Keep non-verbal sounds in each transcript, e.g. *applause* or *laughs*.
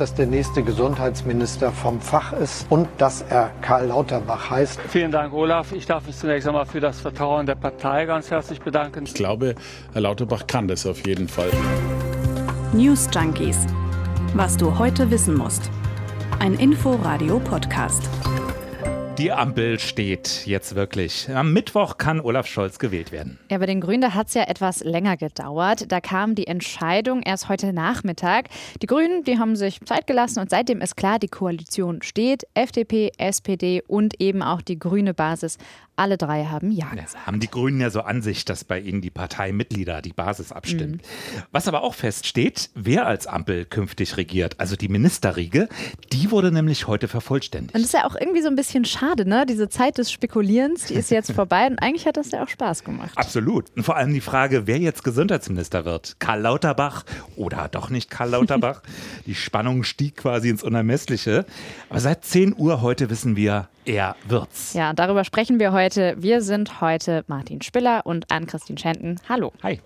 dass der nächste Gesundheitsminister vom Fach ist und dass er Karl Lauterbach heißt. Vielen Dank, Olaf. Ich darf mich zunächst einmal für das Vertrauen der Partei ganz herzlich bedanken. Ich glaube, Herr Lauterbach kann das auf jeden Fall. News Junkies. Was du heute wissen musst. Ein Info-Radio-Podcast. Die Ampel steht jetzt wirklich. Am Mittwoch kann Olaf Scholz gewählt werden. Ja, bei den Grünen, da hat es ja etwas länger gedauert. Da kam die Entscheidung erst heute Nachmittag. Die Grünen, die haben sich Zeit gelassen und seitdem ist klar, die Koalition steht. FDP, SPD und eben auch die grüne Basis alle drei haben Ja gesagt. Ja, haben die Grünen ja so an sich, dass bei ihnen die Parteimitglieder, die Basis abstimmt. Mhm. Was aber auch feststeht, wer als Ampel künftig regiert, also die Ministerriege, die wurde nämlich heute vervollständigt. Und das ist ja auch irgendwie so ein bisschen schade, ne? Diese Zeit des Spekulierens, die ist jetzt *laughs* vorbei und eigentlich hat das ja auch Spaß gemacht. Absolut. Und vor allem die Frage, wer jetzt Gesundheitsminister wird. Karl Lauterbach oder doch nicht Karl Lauterbach? *laughs* die Spannung stieg quasi ins Unermessliche. Aber seit 10 Uhr heute wissen wir, er wird's. Ja, darüber sprechen wir heute. Wir sind heute Martin Spiller und Ann-Christine Schenten. Hallo. Hi.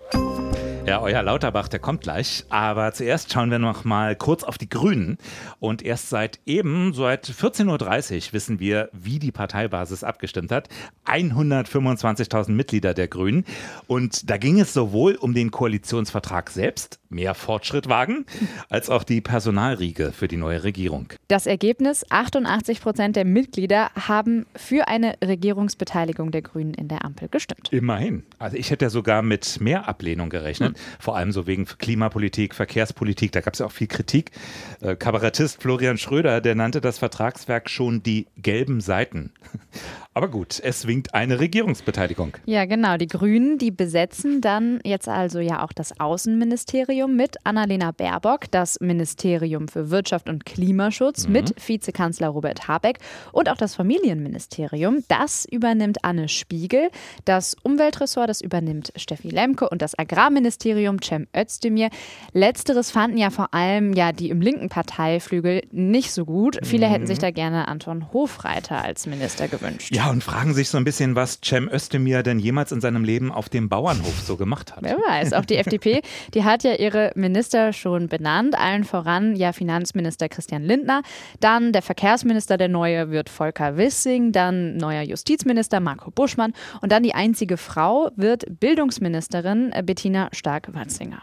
Ja, euer Lauterbach, der kommt gleich. Aber zuerst schauen wir noch mal kurz auf die Grünen. Und erst seit eben, seit 14.30 Uhr, wissen wir, wie die Parteibasis abgestimmt hat. 125.000 Mitglieder der Grünen. Und da ging es sowohl um den Koalitionsvertrag selbst, mehr Fortschritt wagen, als auch die Personalriege für die neue Regierung. Das Ergebnis, 88 Prozent der Mitglieder haben für eine Regierungsbeteiligung der Grünen in der Ampel gestimmt. Immerhin. Also ich hätte ja sogar mit mehr Ablehnung gerechnet. Vor allem so wegen Klimapolitik, Verkehrspolitik, da gab es ja auch viel Kritik. Äh, Kabarettist Florian Schröder, der nannte das Vertragswerk schon die gelben Seiten. Aber gut, es winkt eine Regierungsbeteiligung. Ja, genau. Die Grünen, die besetzen dann jetzt also ja auch das Außenministerium mit Annalena Baerbock, das Ministerium für Wirtschaft und Klimaschutz mhm. mit Vizekanzler Robert Habeck und auch das Familienministerium. Das übernimmt Anne Spiegel. Das Umweltressort, das übernimmt Steffi Lemke und das Agrarministerium Cem Özdemir. Letzteres fanden ja vor allem ja die im linken Parteiflügel nicht so gut. Viele mhm. hätten sich da gerne Anton Hofreiter als Minister gewünscht. Ja, und fragen sich so ein bisschen, was Cem Özdemir denn jemals in seinem Leben auf dem Bauernhof so gemacht hat. Wer weiß, auch die FDP, die hat ja ihre Minister schon benannt, allen voran ja Finanzminister Christian Lindner, dann der Verkehrsminister, der neue wird Volker Wissing, dann neuer Justizminister Marco Buschmann und dann die einzige Frau wird Bildungsministerin Bettina Stark-Watzinger.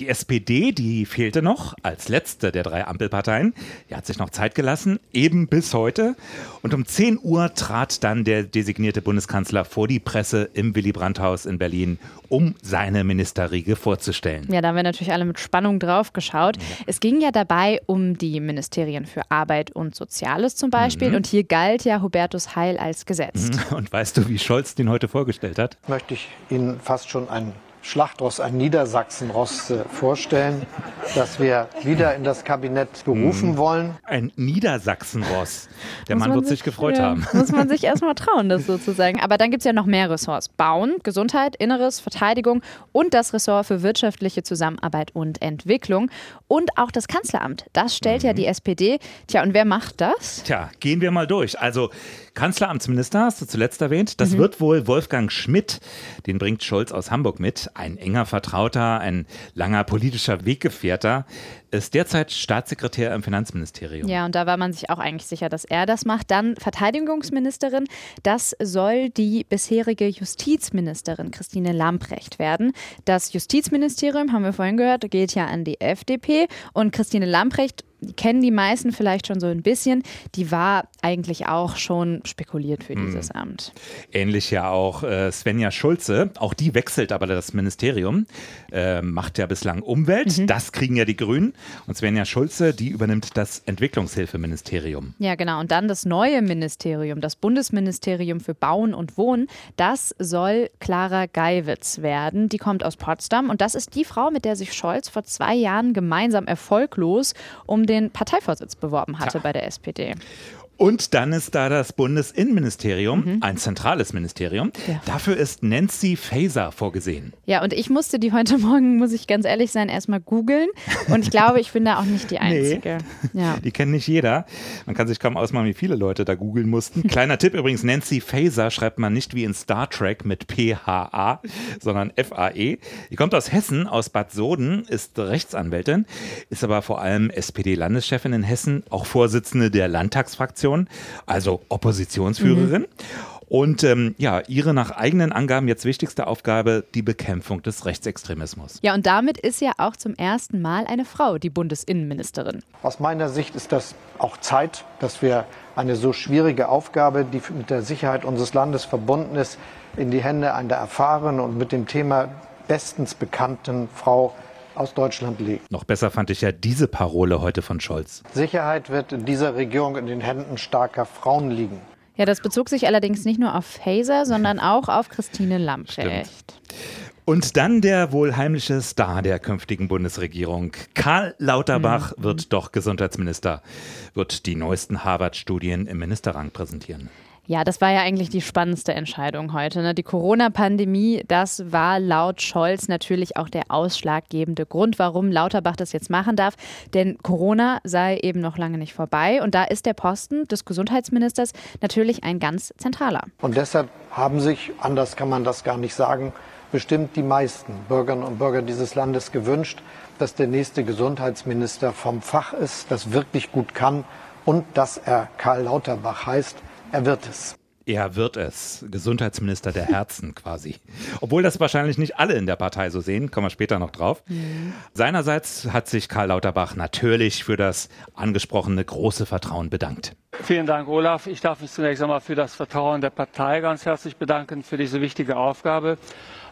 Die SPD, die fehlte noch als letzte der drei Ampelparteien. Die hat sich noch Zeit gelassen, eben bis heute. Und um 10 Uhr trat dann der designierte Bundeskanzler vor die Presse im Willy Brandt-Haus in Berlin, um seine Ministerriege vorzustellen. Ja, da haben wir natürlich alle mit Spannung drauf geschaut. Ja. Es ging ja dabei um die Ministerien für Arbeit und Soziales zum Beispiel. Mhm. Und hier galt ja Hubertus Heil als gesetzt. *laughs* Und weißt du, wie Scholz den heute vorgestellt hat? Möchte ich Ihnen fast schon einen Schlachtross, ein Niedersachsenross äh, vorstellen, das wir wieder in das Kabinett berufen mhm. wollen. Ein Niedersachsenross. Der muss Mann wird sich, sich gefreut ja, haben. Muss man sich erstmal trauen, das sozusagen. Aber dann gibt es ja noch mehr Ressorts. Bauen, Gesundheit, Inneres, Verteidigung und das Ressort für wirtschaftliche Zusammenarbeit und Entwicklung. Und auch das Kanzleramt. Das stellt mhm. ja die SPD. Tja, und wer macht das? Tja, gehen wir mal durch. Also Kanzleramtsminister hast du zuletzt erwähnt. Das mhm. wird wohl Wolfgang Schmidt. Den bringt Scholz aus Hamburg mit. Ein enger Vertrauter, ein langer politischer Weggefährter. Ist derzeit Staatssekretär im Finanzministerium. Ja, und da war man sich auch eigentlich sicher, dass er das macht. Dann Verteidigungsministerin. Das soll die bisherige Justizministerin Christine Lamprecht werden. Das Justizministerium, haben wir vorhin gehört, geht ja an die FDP. Und Christine Lamprecht die kennen die meisten vielleicht schon so ein bisschen. Die war eigentlich auch schon spekuliert für dieses hm. Amt. Ähnlich ja auch äh, Svenja Schulze. Auch die wechselt aber das Ministerium. Äh, macht ja bislang Umwelt. Mhm. Das kriegen ja die Grünen. Und Svenja Schulze, die übernimmt das Entwicklungshilfeministerium. Ja, genau. Und dann das neue Ministerium, das Bundesministerium für Bauen und Wohnen. Das soll Clara Geiwitz werden. Die kommt aus Potsdam. Und das ist die Frau, mit der sich Scholz vor zwei Jahren gemeinsam erfolglos um den Parteivorsitz beworben hatte ja. bei der SPD. Und dann ist da das Bundesinnenministerium, ein zentrales Ministerium. Ja. Dafür ist Nancy Faeser vorgesehen. Ja, und ich musste die heute *laughs* Morgen, muss ich ganz ehrlich sein, erstmal googeln. Und ich glaube, ich bin da auch nicht die *laughs* Einzige. Ja. Die kennt nicht jeder. Man kann sich kaum ausmalen, wie viele Leute da googeln mussten. *laughs* Kleiner Tipp übrigens, Nancy Faeser schreibt man nicht wie in Star Trek mit P-H-A, sondern F-A-E. Die kommt aus Hessen, aus Bad Soden, ist Rechtsanwältin, ist aber vor allem SPD-Landeschefin in Hessen, auch Vorsitzende der Landtagsfraktion, also Oppositionsführerin. Und ähm, ja, ihre nach eigenen Angaben jetzt wichtigste Aufgabe, die Bekämpfung des Rechtsextremismus. ja, und damit ist ja auch zum ersten Mal eine Frau die Bundesinnenministerin. Aus meiner Sicht ist das auch Zeit, dass wir eine so schwierige Aufgabe, die mit der Sicherheit unseres Landes verbunden ist, in die Hände einer erfahrenen und mit dem Thema bestens bekannten Frau aus Deutschland legen. Noch besser fand ich ja diese Parole heute von Scholz. Sicherheit wird in dieser Regierung in den Händen starker Frauen liegen. Ja, das bezog sich allerdings nicht nur auf Faser, sondern *laughs* auch auf Christine Lamprecht. Und dann der wohl heimliche Star der künftigen Bundesregierung. Karl Lauterbach wird doch Gesundheitsminister, wird die neuesten Harvard-Studien im Ministerrang präsentieren. Ja, das war ja eigentlich die spannendste Entscheidung heute. Ne? Die Corona-Pandemie, das war laut Scholz natürlich auch der ausschlaggebende Grund, warum Lauterbach das jetzt machen darf. Denn Corona sei eben noch lange nicht vorbei. Und da ist der Posten des Gesundheitsministers natürlich ein ganz zentraler. Und deshalb haben sich, anders kann man das gar nicht sagen, bestimmt die meisten Bürgerinnen und Bürger dieses Landes gewünscht, dass der nächste Gesundheitsminister vom Fach ist, das wirklich gut kann und dass er Karl Lauterbach heißt. Er wird es. Er wird es. Gesundheitsminister der Herzen *laughs* quasi. Obwohl das wahrscheinlich nicht alle in der Partei so sehen, kommen wir später noch drauf. Seinerseits hat sich Karl Lauterbach natürlich für das angesprochene große Vertrauen bedankt. Vielen Dank, Olaf. Ich darf mich zunächst einmal für das Vertrauen der Partei ganz herzlich bedanken für diese wichtige Aufgabe.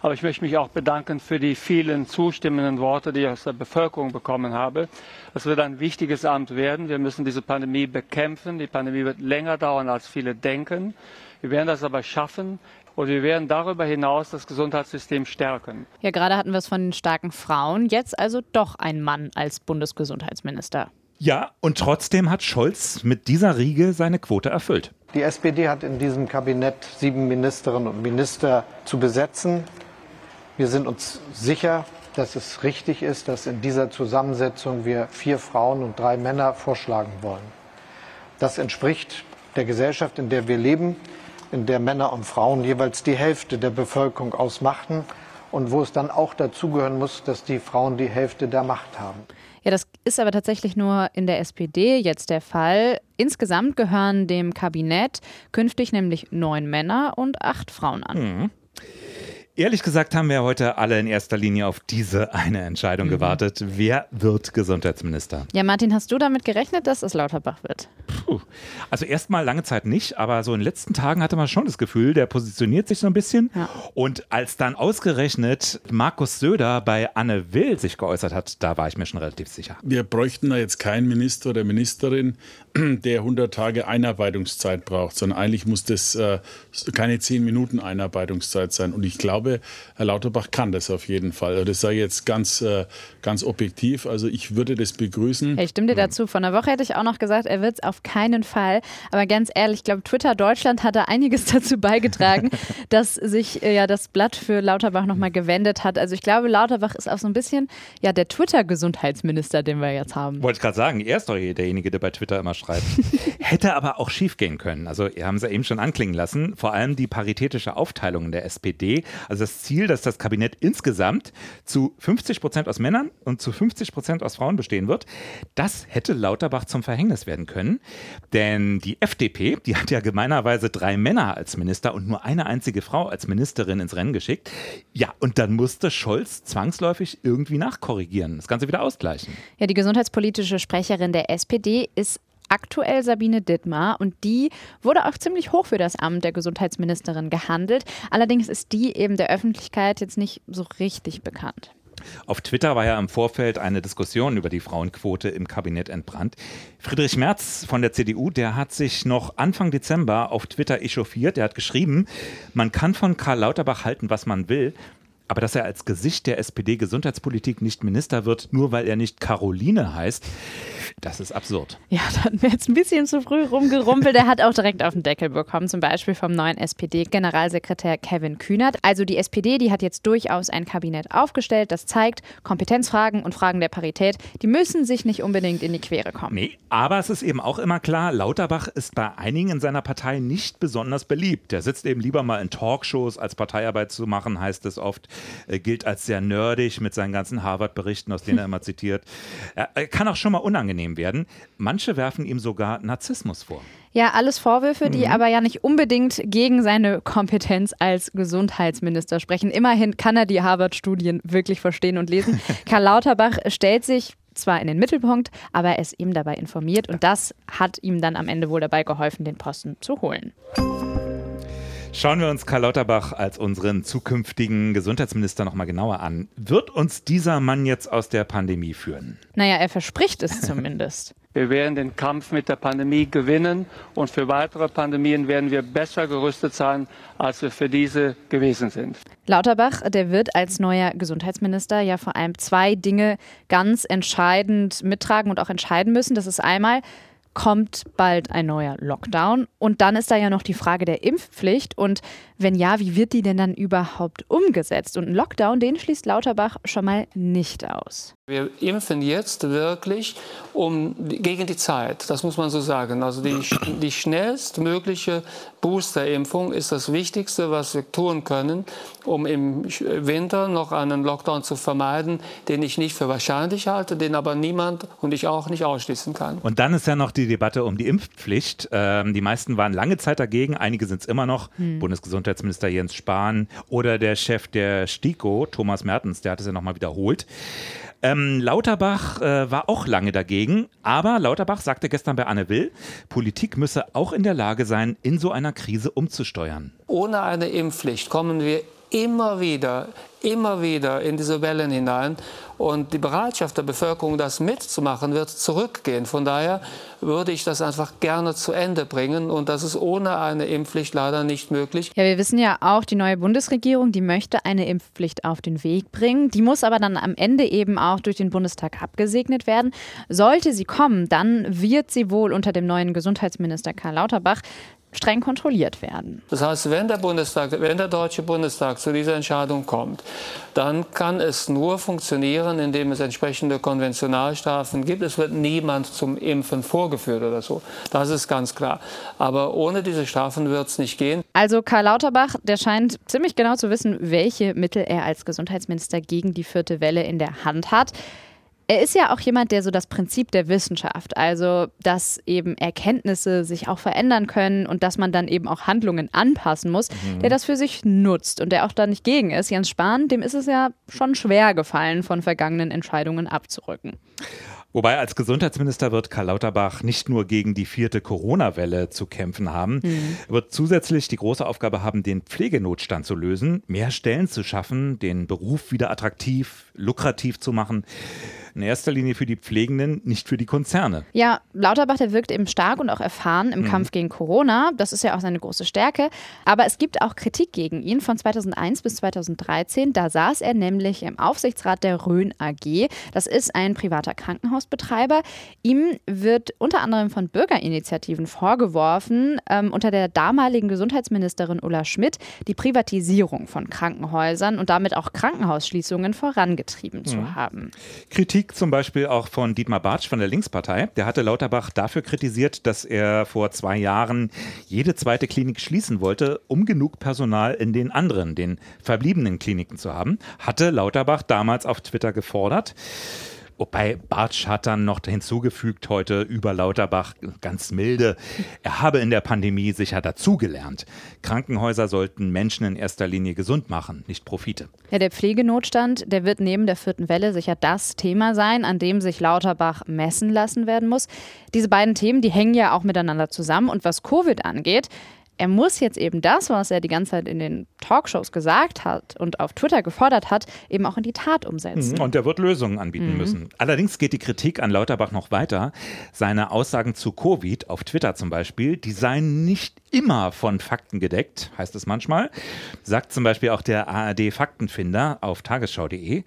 Aber ich möchte mich auch bedanken für die vielen zustimmenden Worte, die ich aus der Bevölkerung bekommen habe. Das wird ein wichtiges Amt werden. Wir müssen diese Pandemie bekämpfen. Die Pandemie wird länger dauern, als viele denken. Wir werden das aber schaffen. Und wir werden darüber hinaus das Gesundheitssystem stärken. Ja, gerade hatten wir es von den starken Frauen. Jetzt also doch ein Mann als Bundesgesundheitsminister. Ja, und trotzdem hat Scholz mit dieser Riege seine Quote erfüllt. Die SPD hat in diesem Kabinett sieben Ministerinnen und Minister zu besetzen. Wir sind uns sicher, dass es richtig ist, dass in dieser Zusammensetzung wir vier Frauen und drei Männer vorschlagen wollen. Das entspricht der Gesellschaft, in der wir leben, in der Männer und Frauen jeweils die Hälfte der Bevölkerung ausmachten und wo es dann auch dazugehören muss, dass die Frauen die Hälfte der Macht haben. Ja, das ist aber tatsächlich nur in der SPD jetzt der Fall. Insgesamt gehören dem Kabinett künftig nämlich neun Männer und acht Frauen an. Ehrlich gesagt haben wir heute alle in erster Linie auf diese eine Entscheidung gewartet. Wer wird Gesundheitsminister? Ja, Martin, hast du damit gerechnet, dass es Lauterbach wird? Puh. Also erstmal lange Zeit nicht, aber so in den letzten Tagen hatte man schon das Gefühl, der positioniert sich so ein bisschen. Ja. Und als dann ausgerechnet Markus Söder bei Anne Will sich geäußert hat, da war ich mir schon relativ sicher. Wir bräuchten da jetzt keinen Minister oder Ministerin, *clears throat* der 100 Tage Einarbeitungszeit braucht, sondern eigentlich muss das äh, keine 10 Minuten Einarbeitungszeit sein. Und ich glaube, Herr Lauterbach kann das auf jeden Fall. Also Das sei jetzt ganz, äh, ganz objektiv. Also ich würde das begrüßen. Ich stimme dir dazu. Vor einer Woche hätte ich auch noch gesagt, er wird es auf keinen Fall. Aber ganz ehrlich, ich glaube, Twitter Deutschland hat da einiges *laughs* dazu beigetragen, *laughs* dass sich äh, ja das Blatt für Lauterbach nochmal gewendet hat. Also ich glaube, Lauterbach ist auch so ein bisschen ja der Twitter-Gesundheitsminister, den wir jetzt haben. Wollte ich gerade sagen, er ist doch derjenige, der bei Twitter immer schreibt. *laughs* Hätte aber auch schief gehen können. Also, ihr haben es ja eben schon anklingen lassen. Vor allem die paritätische Aufteilung in der SPD. Also das Ziel, dass das Kabinett insgesamt zu 50 Prozent aus Männern und zu 50 Prozent aus Frauen bestehen wird. Das hätte Lauterbach zum Verhängnis werden können. Denn die FDP, die hat ja gemeinerweise drei Männer als Minister und nur eine einzige Frau als Ministerin ins Rennen geschickt. Ja, und dann musste Scholz zwangsläufig irgendwie nachkorrigieren, das Ganze wieder ausgleichen. Ja, die gesundheitspolitische Sprecherin der SPD ist aktuell Sabine Dittmar und die wurde auch ziemlich hoch für das Amt der Gesundheitsministerin gehandelt. Allerdings ist die eben der Öffentlichkeit jetzt nicht so richtig bekannt. Auf Twitter war ja im Vorfeld eine Diskussion über die Frauenquote im Kabinett entbrannt. Friedrich Merz von der CDU, der hat sich noch Anfang Dezember auf Twitter echauffiert. Er hat geschrieben, man kann von Karl Lauterbach halten, was man will. Aber dass er als Gesicht der SPD-Gesundheitspolitik nicht Minister wird, nur weil er nicht Caroline heißt, das ist absurd. Ja, da hatten wir jetzt ein bisschen zu früh rumgerumpelt. Er hat auch direkt auf den Deckel bekommen, zum Beispiel vom neuen SPD-Generalsekretär Kevin Kühnert. Also die SPD, die hat jetzt durchaus ein Kabinett aufgestellt, das zeigt, Kompetenzfragen und Fragen der Parität, die müssen sich nicht unbedingt in die Quere kommen. Nee, aber es ist eben auch immer klar, Lauterbach ist bei einigen in seiner Partei nicht besonders beliebt. Der sitzt eben lieber mal in Talkshows, als Parteiarbeit zu machen, heißt es oft, er gilt als sehr nerdig mit seinen ganzen Harvard-Berichten, aus denen er immer zitiert. Er kann auch schon mal unangenehm unangenehm werden. Manche werfen ihm sogar Narzissmus vor. Ja, alles Vorwürfe, die mhm. aber ja nicht unbedingt gegen seine Kompetenz als Gesundheitsminister sprechen. Immerhin kann er die Harvard-Studien wirklich verstehen und lesen. *laughs* Karl Lauterbach stellt sich zwar in den Mittelpunkt, aber er ist eben dabei informiert und das hat ihm dann am Ende wohl dabei geholfen, den Posten zu holen. Schauen wir uns Karl Lauterbach als unseren zukünftigen Gesundheitsminister nochmal genauer an. Wird uns dieser Mann jetzt aus der Pandemie führen? Naja, er verspricht es *laughs* zumindest. Wir werden den Kampf mit der Pandemie gewinnen und für weitere Pandemien werden wir besser gerüstet sein, als wir für diese gewesen sind. Lauterbach, der wird als neuer Gesundheitsminister ja vor allem zwei Dinge ganz entscheidend mittragen und auch entscheiden müssen. Das ist einmal, kommt bald ein neuer Lockdown. Und dann ist da ja noch die Frage der Impfpflicht. Und wenn ja, wie wird die denn dann überhaupt umgesetzt? Und ein Lockdown, den schließt Lauterbach schon mal nicht aus. Wir impfen jetzt wirklich um, gegen die Zeit, das muss man so sagen. Also die, die schnellstmögliche Boosterimpfung ist das Wichtigste, was wir tun können, um im Winter noch einen Lockdown zu vermeiden, den ich nicht für wahrscheinlich halte, den aber niemand und ich auch nicht ausschließen kann. Und dann ist ja noch die Debatte um die Impfpflicht. Ähm, die meisten waren lange Zeit dagegen, einige sind es immer noch. Hm. Bundesgesundheitsminister Jens Spahn oder der Chef der STIKO, Thomas Mertens, der hat es ja nochmal wiederholt. Ähm, Lauterbach äh, war auch lange dagegen, aber Lauterbach sagte gestern bei Anne Will, Politik müsse auch in der Lage sein, in so einer Krise umzusteuern. Ohne eine Impfpflicht kommen wir immer wieder, immer wieder in diese Wellen hinein. Und die Bereitschaft der Bevölkerung, das mitzumachen, wird zurückgehen. Von daher würde ich das einfach gerne zu Ende bringen. Und das ist ohne eine Impfpflicht leider nicht möglich. Ja, wir wissen ja auch, die neue Bundesregierung, die möchte eine Impfpflicht auf den Weg bringen. Die muss aber dann am Ende eben auch durch den Bundestag abgesegnet werden. Sollte sie kommen, dann wird sie wohl unter dem neuen Gesundheitsminister Karl Lauterbach streng kontrolliert werden. Das heißt, wenn der Bundestag, wenn der Deutsche Bundestag zu dieser Entscheidung kommt, dann kann es nur funktionieren, indem es entsprechende Konventionalstrafen gibt. Es wird niemand zum Impfen vorgeführt oder so. Das ist ganz klar. Aber ohne diese Strafen wird es nicht gehen. Also Karl Lauterbach, der scheint ziemlich genau zu wissen, welche Mittel er als Gesundheitsminister gegen die vierte Welle in der Hand hat. Er ist ja auch jemand, der so das Prinzip der Wissenschaft, also dass eben Erkenntnisse sich auch verändern können und dass man dann eben auch Handlungen anpassen muss, mhm. der das für sich nutzt und der auch da nicht gegen ist. Jens Spahn, dem ist es ja schon schwer gefallen, von vergangenen Entscheidungen abzurücken. Wobei als Gesundheitsminister wird Karl Lauterbach nicht nur gegen die vierte Corona-Welle zu kämpfen haben, mhm. wird zusätzlich die große Aufgabe haben, den Pflegenotstand zu lösen, mehr Stellen zu schaffen, den Beruf wieder attraktiv, lukrativ zu machen in erster Linie für die Pflegenden, nicht für die Konzerne. Ja, Lauterbach, der wirkt eben stark und auch erfahren im mhm. Kampf gegen Corona. Das ist ja auch seine große Stärke. Aber es gibt auch Kritik gegen ihn von 2001 bis 2013. Da saß er nämlich im Aufsichtsrat der Rhön AG. Das ist ein privater Krankenhausbetreiber. Ihm wird unter anderem von Bürgerinitiativen vorgeworfen, ähm, unter der damaligen Gesundheitsministerin Ulla Schmidt die Privatisierung von Krankenhäusern und damit auch Krankenhausschließungen vorangetrieben mhm. zu haben. Kritik Kritik zum Beispiel auch von Dietmar Bartsch von der Linkspartei. Der hatte Lauterbach dafür kritisiert, dass er vor zwei Jahren jede zweite Klinik schließen wollte, um genug Personal in den anderen, den verbliebenen Kliniken zu haben. Hatte Lauterbach damals auf Twitter gefordert. Wobei Bartsch hat dann noch hinzugefügt heute über Lauterbach ganz milde, er habe in der Pandemie sicher dazugelernt. Krankenhäuser sollten Menschen in erster Linie gesund machen, nicht Profite. Ja, der Pflegenotstand, der wird neben der vierten Welle sicher das Thema sein, an dem sich Lauterbach messen lassen werden muss. Diese beiden Themen, die hängen ja auch miteinander zusammen. Und was Covid angeht, er muss jetzt eben das, was er die ganze Zeit in den Talkshows gesagt hat und auf Twitter gefordert hat, eben auch in die Tat umsetzen. Und er wird Lösungen anbieten mhm. müssen. Allerdings geht die Kritik an Lauterbach noch weiter. Seine Aussagen zu Covid auf Twitter zum Beispiel, die seien nicht immer von Fakten gedeckt, heißt es manchmal. Sagt zum Beispiel auch der ARD Faktenfinder auf tagesschau.de.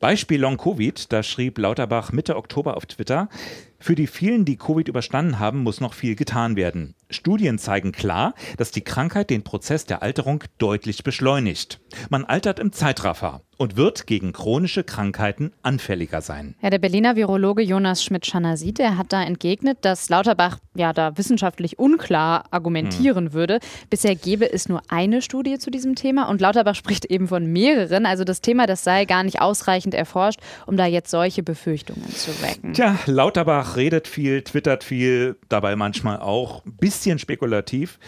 Beispiel Long Covid, da schrieb Lauterbach Mitte Oktober auf Twitter, für die vielen, die Covid überstanden haben, muss noch viel getan werden. Studien zeigen klar, dass die Krankheit den Prozess der Alterung deutlich beschleunigt. Man altert im Zeitraffer und wird gegen chronische Krankheiten anfälliger sein. Ja, der Berliner Virologe Jonas Schmidt-Schanasit, der hat da entgegnet, dass Lauterbach ja da wissenschaftlich unklar argumentieren hm. würde. Bisher gäbe es nur eine Studie zu diesem Thema und Lauterbach *laughs* spricht eben von mehreren. Also das Thema, das sei gar nicht ausreichend erforscht, um da jetzt solche Befürchtungen zu wecken. Tja, Lauterbach redet viel, twittert viel, dabei manchmal auch ein bisschen spekulativ.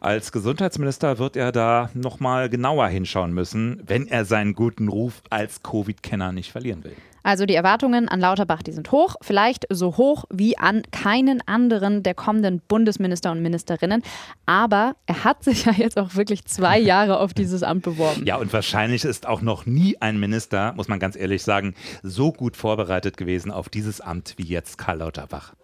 Als Gesundheitsminister wird er da nochmal genauer hinschauen müssen, wenn er seinen guten Ruf als Covid-Kenner nicht verlieren will. Also die Erwartungen an Lauterbach, die sind hoch, vielleicht so hoch wie an keinen anderen der kommenden Bundesminister und Ministerinnen. Aber er hat sich ja jetzt auch wirklich zwei *laughs* Jahre auf dieses Amt beworben. Ja, und wahrscheinlich ist auch noch nie ein Minister, muss man ganz ehrlich sagen, so gut vorbereitet gewesen auf dieses Amt wie jetzt Karl Lauterbach.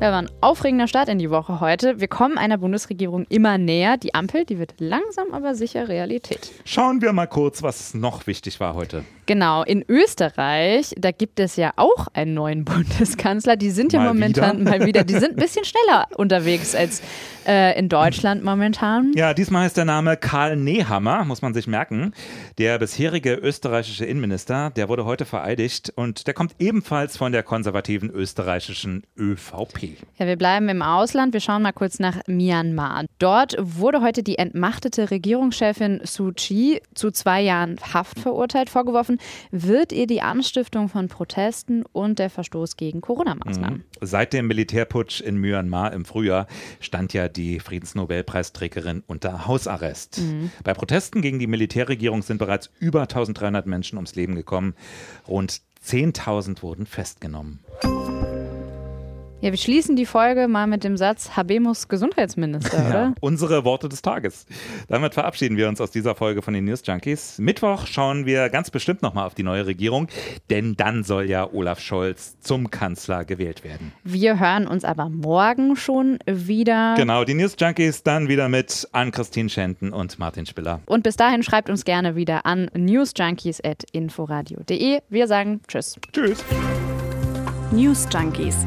Ja, war ein aufregender Start in die Woche heute. Wir kommen einer Bundesregierung immer näher. Die Ampel, die wird langsam aber sicher Realität. Schauen wir mal kurz, was noch wichtig war heute. Genau, in Österreich, da gibt es ja auch einen neuen *laughs* Bundeskanzler. Die sind ja mal momentan wieder. mal wieder, die sind ein *laughs* bisschen schneller unterwegs als äh, in Deutschland momentan. Ja, diesmal ist der Name Karl Nehammer, muss man sich merken. Der bisherige österreichische Innenminister, der wurde heute vereidigt und der kommt ebenfalls von der konservativen österreichischen ÖVP. Ja, wir bleiben im Ausland. Wir schauen mal kurz nach Myanmar. Dort wurde heute die entmachtete Regierungschefin Suu Kyi zu zwei Jahren Haft verurteilt, vorgeworfen, wird ihr die Anstiftung von Protesten und der Verstoß gegen Corona-Maßnahmen. Mhm. Seit dem Militärputsch in Myanmar im Frühjahr stand ja die Friedensnobelpreisträgerin unter Hausarrest. Mhm. Bei Protesten gegen die Militärregierung sind bereits über 1300 Menschen ums Leben gekommen. Rund 10.000 wurden festgenommen. Ja, wir schließen die Folge mal mit dem Satz Habemus Gesundheitsminister, oder? Ja, unsere Worte des Tages. Damit verabschieden wir uns aus dieser Folge von den News Junkies. Mittwoch schauen wir ganz bestimmt nochmal auf die neue Regierung, denn dann soll ja Olaf Scholz zum Kanzler gewählt werden. Wir hören uns aber morgen schon wieder. Genau, die News Junkies dann wieder mit Ann-Christine Schenten und Martin Spiller. Und bis dahin schreibt uns gerne wieder an newsjunkies.inforadio.de. Wir sagen Tschüss. Tschüss. News Junkies